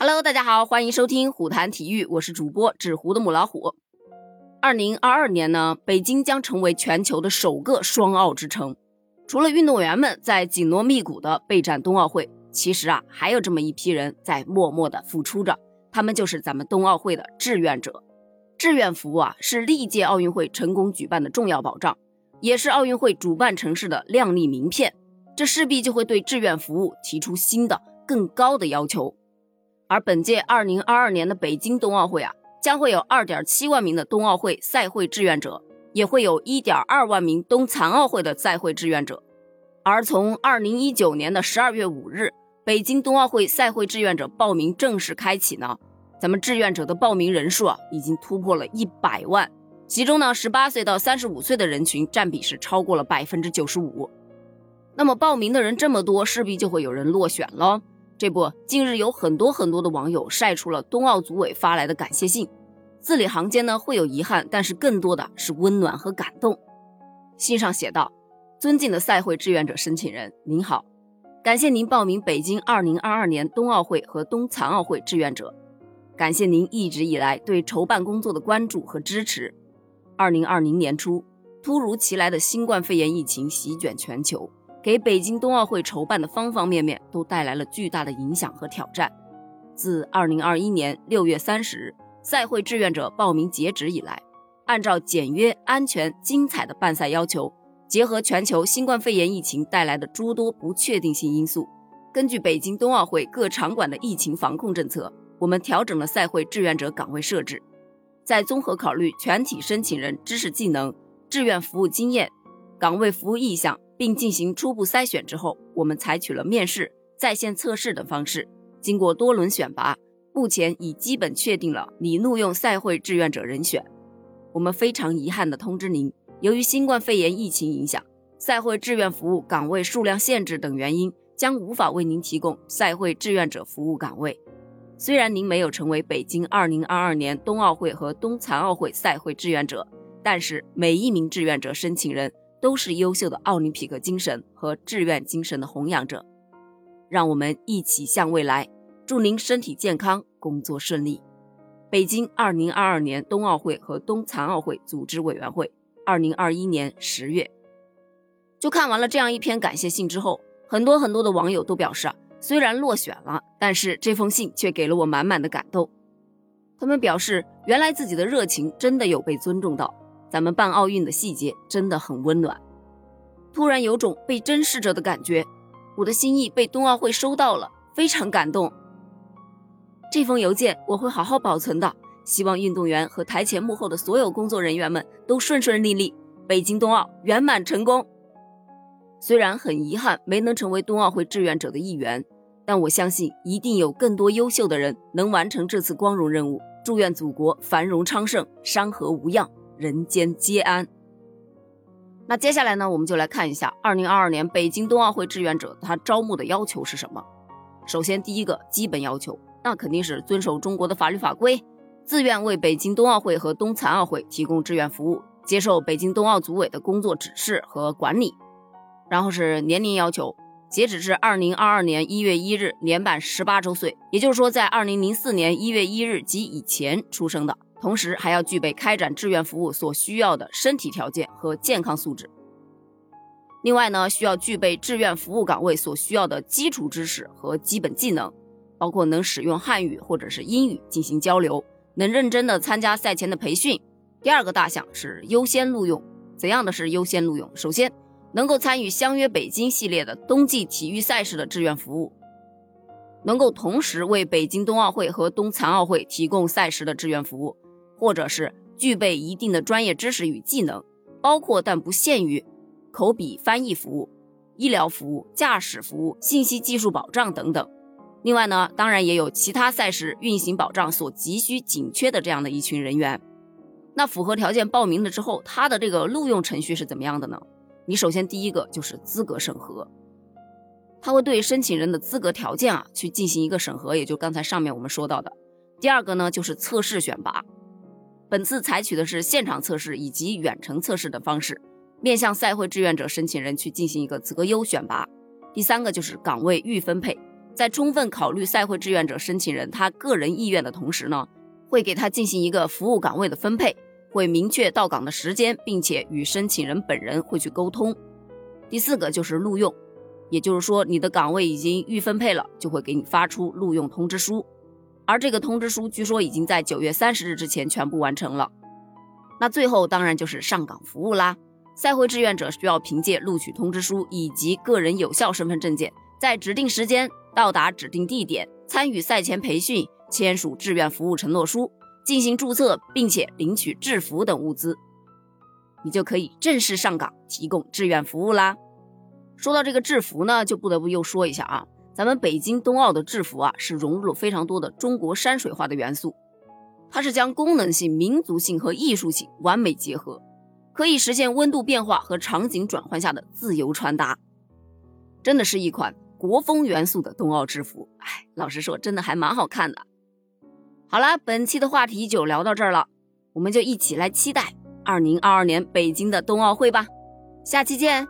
Hello，大家好，欢迎收听虎谈体育，我是主播纸糊的母老虎。二零二二年呢，北京将成为全球的首个双奥之城。除了运动员们在紧锣密鼓的备战冬奥会，其实啊，还有这么一批人在默默的付出着，他们就是咱们冬奥会的志愿者。志愿服务啊，是历届奥运会成功举办的重要保障，也是奥运会主办城市的亮丽名片。这势必就会对志愿服务提出新的、更高的要求。而本届二零二二年的北京冬奥会啊，将会有二点七万名的冬奥会赛会志愿者，也会有一点二万名冬残奥会的赛会志愿者。而从二零一九年的十二月五日，北京冬奥会赛会志愿者报名正式开启呢，咱们志愿者的报名人数啊，已经突破了一百万。其中呢，十八岁到三十五岁的人群占比是超过了百分之九十五。那么报名的人这么多，势必就会有人落选了。这不，近日有很多很多的网友晒出了冬奥组委发来的感谢信，字里行间呢会有遗憾，但是更多的是温暖和感动。信上写道：“尊敬的赛会志愿者申请人，您好，感谢您报名北京2022年冬奥会和冬残奥会志愿者，感谢您一直以来对筹办工作的关注和支持。2020年初，突如其来的新冠肺炎疫情席卷全球。”给北京冬奥会筹办的方方面面都带来了巨大的影响和挑战。自二零二一年六月三十日赛会志愿者报名截止以来，按照简约、安全、精彩的办赛要求，结合全球新冠肺炎疫情带来的诸多不确定性因素，根据北京冬奥会各场馆的疫情防控政策，我们调整了赛会志愿者岗位设置。在综合考虑全体申请人知识技能、志愿服务经验、岗位服务意向。并进行初步筛选之后，我们采取了面试、在线测试等方式，经过多轮选拔，目前已基本确定了拟录用赛会志愿者人选。我们非常遗憾地通知您，由于新冠肺炎疫情影响，赛会志愿服务岗位数量限制等原因，将无法为您提供赛会志愿者服务岗位。虽然您没有成为北京2022年冬奥会和冬残奥会赛会志愿者，但是每一名志愿者申请人。都是优秀的奥林匹克精神和志愿精神的弘扬者，让我们一起向未来。祝您身体健康，工作顺利。北京二零二二年冬奥会和冬残奥会组织委员会，二零二一年十月。就看完了这样一篇感谢信之后，很多很多的网友都表示啊，虽然落选了，但是这封信却给了我满满的感动。他们表示，原来自己的热情真的有被尊重到。咱们办奥运的细节真的很温暖，突然有种被珍视着的感觉，我的心意被冬奥会收到了，非常感动。这封邮件我会好好保存的，希望运动员和台前幕后的所有工作人员们都顺顺利利，北京冬奥圆满成功。虽然很遗憾没能成为冬奥会志愿者的一员，但我相信一定有更多优秀的人能完成这次光荣任务。祝愿祖国繁荣昌盛，山河无恙。人间皆安。那接下来呢，我们就来看一下二零二二年北京冬奥会志愿者他招募的要求是什么。首先，第一个基本要求，那肯定是遵守中国的法律法规，自愿为北京冬奥会和冬残奥会提供志愿服务，接受北京冬奥组委的工作指示和管理。然后是年龄要求，截止至二零二二年一月一日年满十八周岁，也就是说在二零零四年一月一日及以前出生的。同时还要具备开展志愿服务所需要的身体条件和健康素质。另外呢，需要具备志愿服务岗位所需要的基础知识和基本技能，包括能使用汉语或者是英语进行交流，能认真的参加赛前的培训。第二个大项是优先录用，怎样的是优先录用？首先，能够参与相约北京系列的冬季体育赛事的志愿服务。能够同时为北京冬奥会和冬残奥会提供赛事的志愿服务。或者是具备一定的专业知识与技能，包括但不限于口笔翻译服务、医疗服务、驾驶服务、信息技术保障等等。另外呢，当然也有其他赛事运行保障所急需紧缺的这样的一群人员。那符合条件报名了之后，他的这个录用程序是怎么样的呢？你首先第一个就是资格审核，他会对申请人的资格条件啊去进行一个审核，也就刚才上面我们说到的。第二个呢就是测试选拔。本次采取的是现场测试以及远程测试的方式，面向赛会志愿者申请人去进行一个择优选拔。第三个就是岗位预分配，在充分考虑赛会志愿者申请人他个人意愿的同时呢，会给他进行一个服务岗位的分配，会明确到岗的时间，并且与申请人本人会去沟通。第四个就是录用，也就是说你的岗位已经预分配了，就会给你发出录用通知书，而这个通知书据说已经在九月三十日之前全部完成了。那最后当然就是上岗服务啦。赛会志愿者需要凭借录取通知书以及个人有效身份证件，在指定时间到达指定地点，参与赛前培训，签署志愿服务承诺书，进行注册，并且领取制服等物资，你就可以正式上岗提供志愿服务啦。说到这个制服呢，就不得不又说一下啊，咱们北京冬奥的制服啊，是融入了非常多的中国山水画的元素，它是将功能性、民族性和艺术性完美结合。可以实现温度变化和场景转换下的自由穿搭，真的是一款国风元素的冬奥制服。哎，老实说，真的还蛮好看的。好了，本期的话题就聊到这儿了，我们就一起来期待二零二二年北京的冬奥会吧。下期见。